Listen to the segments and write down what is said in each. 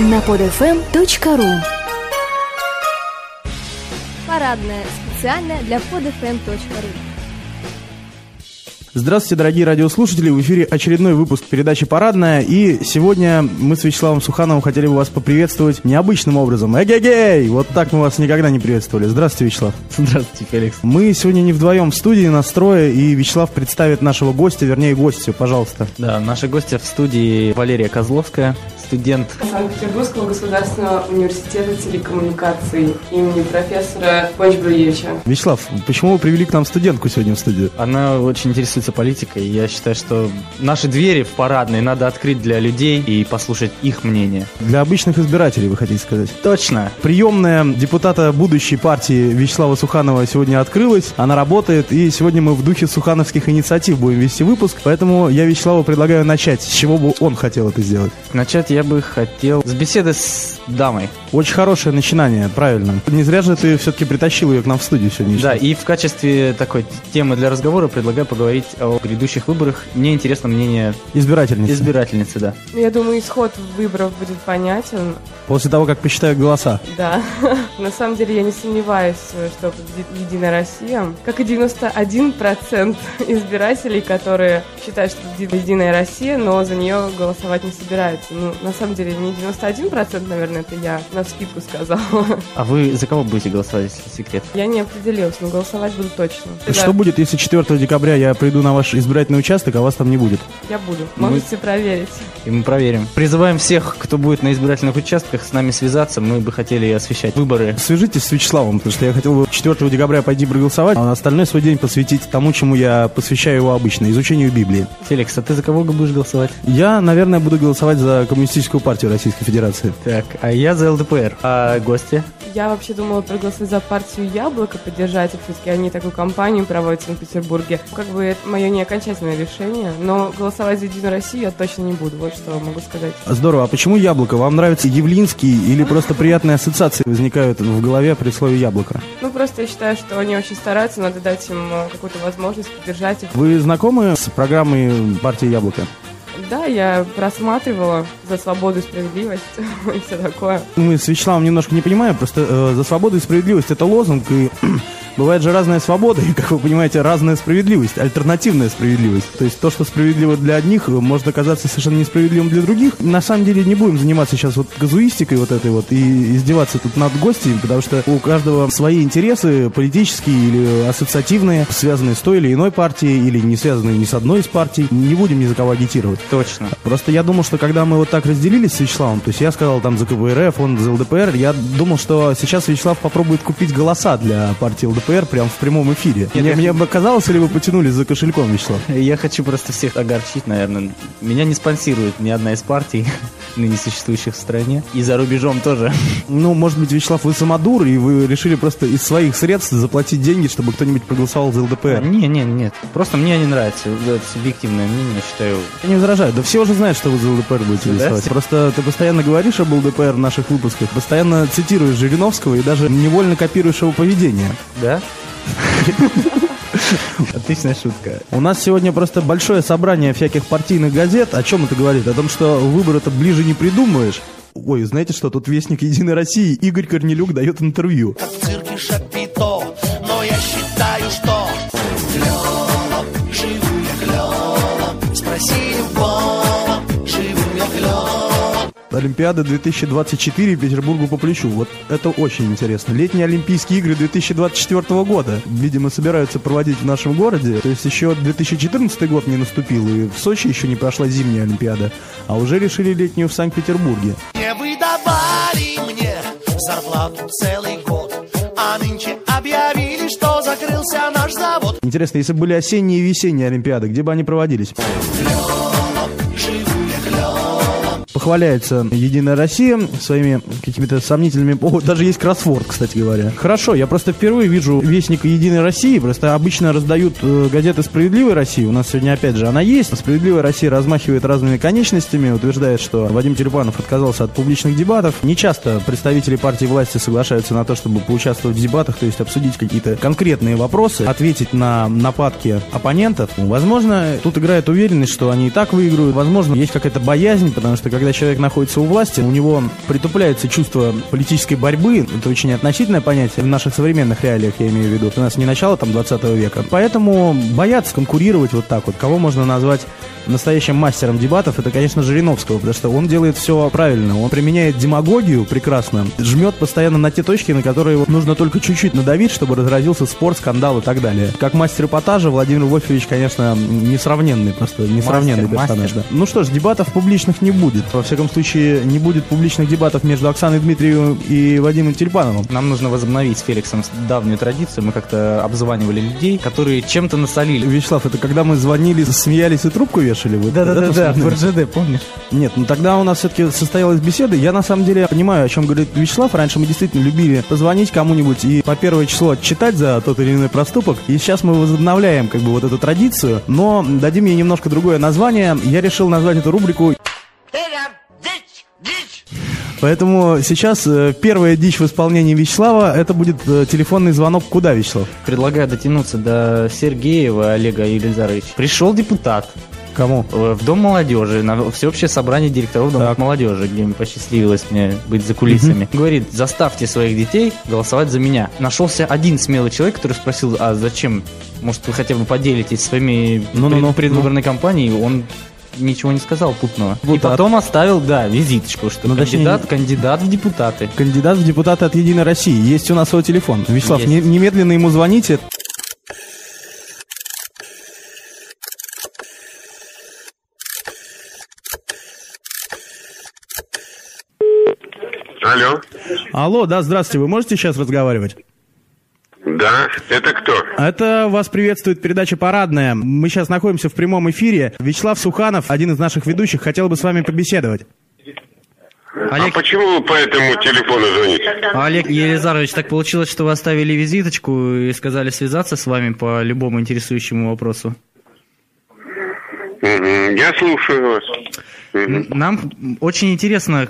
на podfm.ru Парадная. Специально для podfm.ru Здравствуйте, дорогие радиослушатели! В эфире очередной выпуск передачи «Парадная». И сегодня мы с Вячеславом Сухановым хотели бы вас поприветствовать необычным образом. Эгегей! Вот так мы вас никогда не приветствовали. Здравствуйте, Вячеслав. Здравствуйте, Феликс. Мы сегодня не вдвоем в студии, настроя, и Вячеслав представит нашего гостя, вернее, гостю, пожалуйста. Да, наши гости в студии Валерия Козловская, студент Санкт-Петербургского государственного университета телекоммуникаций имени профессора Бонч-Бруевича. Вячеслав, почему вы привели к нам студентку сегодня в студию? Она очень интересуется политикой. Я считаю, что наши двери в парадной надо открыть для людей и послушать их мнение. Для обычных избирателей, вы хотите сказать? Точно. Приемная депутата будущей партии Вячеслава Суханова сегодня открылась, она работает, и сегодня мы в духе сухановских инициатив будем вести выпуск, поэтому я Вячеславу предлагаю начать, с чего бы он хотел это сделать. Начать я бы хотел с беседы с дамой. Очень хорошее начинание, правильно. Не зря же ты все-таки притащил ее к нам в студию сегодня. Да, и в качестве такой темы для разговора предлагаю поговорить о грядущих выборах. Мне интересно мнение Избирательница. избирательницы, да. Я думаю, исход выборов будет понятен. После того, как посчитают голоса. Да. На самом деле я не сомневаюсь, что Единая Россия. Как и 91% избирателей, которые считают, что Единая Россия, но за нее голосовать не собираются. Ну, на самом деле, не 91%, наверное, это я на скидку сказала. А вы за кого будете голосовать, если секрет? Я не определилась, но голосовать буду точно. Что Да, будет, если 4 декабря я приду на ваш избирательный участок, а вас там не будет? Я буду. Мы- Можете проверить. И мы проверим. Призываем всех, кто будет на избирательных участках, с нами связаться. Мы бы хотели освещать выборы. Свяжитесь с Вячеславом, потому что я хотел бы 4 декабря пойти проголосовать, а остальной свой день посвятить тому, чему я посвящаю его обычно, изучению Библии. Феликс, а ты за кого будешь голосовать? Я, наверное, буду голосовать за Коммунистическую партию Российской Федерации. Так, а я за ЛДПР. А гости? Я вообще думала проголосовать за партию Яблоко, поддержать их. Все-таки они такую кампанию проводят в Санкт-Петербурге. Как бы это мое не окончательное решение, но голосовать за Единую Россию я точно не буду. Вот что могу сказать. Здорово. А почему яблоко? Вам нравится Явлинский или просто приятные ассоциации возникают в голове при слове яблоко? Ну, просто я считаю, что они очень стараются, надо дать им э, какую-то возможность поддержать их. Вы знакомы с программой партии Яблоко? Да, я просматривала за свободу и справедливость и все такое. Мы с Вячеславом немножко не понимаем, просто э, за свободу и справедливость это лозунг, и бывает же разная свобода, и, как вы понимаете, разная справедливость, альтернативная справедливость. То есть то, что справедливо для одних, э, может оказаться совершенно несправедливым для других. На самом деле не будем заниматься сейчас вот казуистикой вот этой вот и издеваться тут над гостями, потому что у каждого свои интересы политические или ассоциативные, связанные с той или иной партией, или не связанные ни с одной из партий. Не будем ни за кого агитировать. Точно. Просто я думал, что когда мы вот так разделились с Вячеславом, то есть я сказал там за КПРФ, он за ЛДПР, я думал, что сейчас Вячеслав попробует купить голоса для партии ЛДПР прямо в прямом эфире. Нет, мне, я- мне бы казалось, или вы потянулись за кошельком, Вячеслав? Я хочу просто всех огорчить, наверное. Меня не спонсирует ни одна из партий, ныне существующих в стране. И за рубежом тоже. Ну, может быть, Вячеслав, вы самодур, и вы решили просто из своих средств заплатить деньги, чтобы кто-нибудь проголосовал за ЛДПР. Не, не, нет. Просто мне не нравится. Это субъективное мнение, я считаю. Я не возражаю. Да все уже знают, что вы за ЛДПР будете Да? голосовать. Просто ты постоянно говоришь об ЛДПР в наших выпусках, постоянно цитируешь Жириновского и даже невольно копируешь его поведение. Да? Отличная шутка. У нас сегодня просто большое собрание всяких партийных газет. О чем это говорит? О том, что выборы-то ближе не придумаешь. Ой, знаете что, тут вестник Единой России Игорь Корнелюк дает интервью. как в цирке Шапито, но я считаю, что Олимпиада 2024 Петербургу по плечу. Вот это очень интересно. Летние Олимпийские игры 2024 года, видимо, собираются проводить в нашем городе. То есть еще 2014 год не наступил, и в Сочи еще не прошла зимняя Олимпиада. А уже решили летнюю в Санкт-Петербурге. Не выдавали мне зарплату целый год, а нынче объявили, что закрылся наш завод. Интересно, если бы были осенние и весенние Олимпиады, где бы они проводились? Похваляется Единая Россия своими какими-то сомнительными... О, даже есть кроссворд, кстати говоря. Хорошо, я просто впервые вижу Вестника Единой России. Просто обычно раздают э, газеты «Справедливой России». У нас сегодня, опять же, она есть. «Справедливая Россия» размахивает разными конечностями, утверждает, что Вадим Телепанов отказался от публичных дебатов. Не часто представители партии власти соглашаются на то, чтобы поучаствовать в дебатах, то есть обсудить какие-то конкретные вопросы, ответить на нападки оппонентов. Возможно, тут играет уверенность, что они и так выиграют. Возможно, есть какая-то боязнь, потому что когда человек находится у власти, у него притупляется чувство политической борьбы. Это очень относительное понятие в наших современных реалиях, я имею в виду. У нас не начало там 20 века. Поэтому боятся конкурировать вот так вот. Кого можно назвать настоящим мастером дебатов, это, конечно, Жириновского, потому что он делает все правильно. Он применяет демагогию прекрасно, жмет постоянно на те точки, на которые вот нужно только чуть-чуть надавить, чтобы разразился спор, скандал и так далее. Как мастер эпатажа Владимир Вольфович, конечно, несравненный, просто несравненный Мастер, персонаж. мастер. да. Ну что ж, дебатов публичных не будет. Во всяком случае, не будет публичных дебатов между Оксаной Дмитриевым и Вадимом Тюльпановым. Нам нужно возобновить с Феликсом давнюю традицию. Мы как-то обзванивали людей, которые чем-то насолили. Вячеслав, это когда мы звонили, смеялись и трубку вешали? Вы Да-да-да, в? РЖД, помнишь? Нет, ну тогда у нас все-таки состоялась беседа. Я на самом деле понимаю, о чем говорит Вячеслав. Раньше мы действительно любили позвонить кому-нибудь и по первое число отчитать за тот или иной проступок. И сейчас мы возобновляем как бы вот эту традицию, но дадим ей немножко другое название. Я решил назвать эту рубрику Поэтому сейчас э, первая дичь в исполнении Вячеслава это будет э, телефонный звонок куда, Вячеслав? Предлагаю дотянуться до Сергеева Олега Елизаровича. Пришел депутат Кому? э, в Дом молодежи, на всеобщее собрание директоров Дома молодежи, где мне посчастливилось мне быть за кулисами. Говорит, заставьте своих детей голосовать за меня. Нашелся один смелый человек, который спросил, а зачем? Может, вы хотя бы поделитесь своими Ну-ну-ну, пред- предвыборной кампанией? Он ничего не сказал путного. И Вот, а- потом оставил, да, визиточку, что Ну, точнее, кандидат, кандидат в депутаты. Кандидат в депутаты от Единой России. Есть у нас свой телефон. Вячеслав, Есть. не- немедленно ему звоните. Алло. Алло, да, здравствуйте. Вы можете сейчас разговаривать? Да, это кто? Это вас приветствует передача «Парадная». Мы сейчас находимся в прямом эфире. Вячеслав Суханов, один из наших ведущих, хотел бы с вами побеседовать. А почему вы по этому телефону звоните? Олег Елизарович, так получилось, что вы оставили визиточку и сказали связаться с вами по любому интересующему вопросу. Я слушаю вас. Нам очень интересно,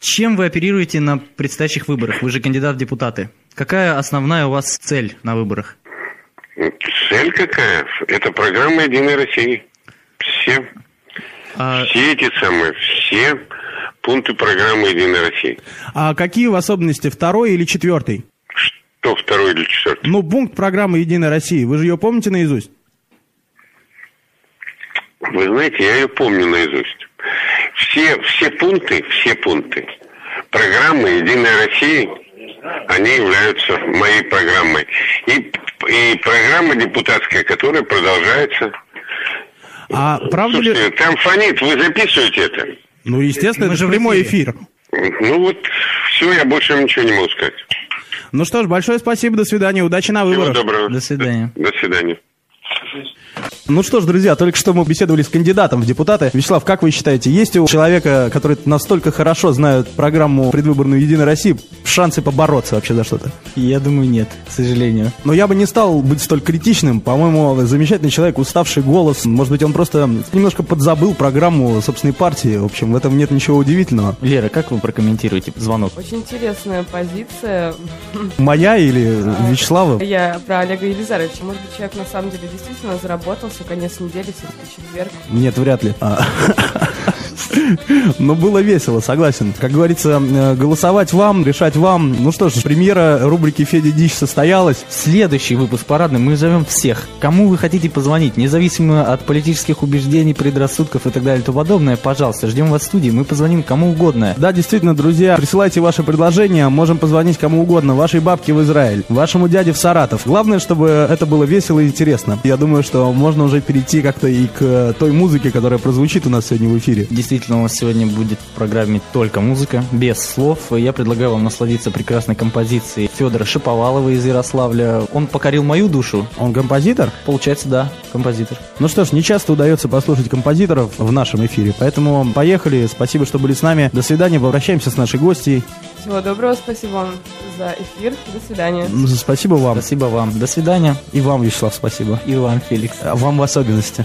чем вы оперируете на предстоящих выборах? Вы же кандидат в депутаты. Какая основная у вас цель на выборах? Цель какая? Это программа «Единой России». Все, А, все эти самые, все пункты программы «Единой России». А какие в особенности, второй или четвертый? Что второй или четвертый? Ну, пункт программы «Единой России». Вы же ее помните наизусть? Вы знаете, я ее помню наизусть. Все, все пункты, все пункты программы «Единой России», они являются моей программой. И, и программа депутатская, которая продолжается. А правда ли... Слушайте, там фонит, вы записываете это? Ну, естественно, Мы это же прямой эфир. Ну вот, все, я больше ничего не могу сказать. Ну что ж, большое спасибо, до свидания, удачи на Всего выборах. доброго. До свидания. До свидания. Ну что ж, друзья, только что мы беседовали с кандидатом в депутаты. Вячеслав, как вы считаете, есть у человека, который настолько хорошо знает программу предвыборную «Единой России», шансы побороться вообще за что-то? Я думаю, нет, к сожалению. Но я бы не стал быть столь критичным. По-моему, замечательный человек, уставший голос. Может быть, он просто немножко подзабыл программу собственной партии. В общем, в этом нет ничего удивительного. Лера, как вы прокомментируете звонок? Очень интересная позиция. Моя или Вячеслава? Я про Олега Елизаровича. Может быть, человек на самом деле действительно заработался, конец недели, все-таки четверг. Нет, вряд ли. А. Но было весело, согласен. Как говорится, э, голосовать вам, решать вам. Ну что ж, премьера рубрики «Федя Дичь» состоялась. Следующий выпуск парадный мы зовем всех. Кому вы хотите позвонить, независимо от политических убеждений, предрассудков и так далее и тому подобное, пожалуйста, ждем вас в студии, мы позвоним кому угодно. Да, действительно, друзья, присылайте ваши предложения, можем позвонить кому угодно, вашей бабке в Израиль, вашему дяде в Саратов. Главное, чтобы это было весело и интересно. Я думаю, что можно уже перейти как-то и к э, той музыке, которая прозвучит у нас сегодня в эфире. Действительно, у нас сегодня будет в программе только музыка, без слов. Я предлагаю вам насладиться прекрасной композицией Федора Шиповалова из Ярославля. Он покорил мою душу. Он композитор? Получается, да, композитор. Ну что ж, не часто удается послушать композиторов в нашем эфире, поэтому поехали. Спасибо, что были с нами. До свидания, попрощаемся с нашей гостьей. Всего доброго, спасибо вам за эфир. До свидания. Спасибо вам. Спасибо вам. До свидания. И вам, Вячеслав, спасибо. И вам, Феликс. А Вам в особенности.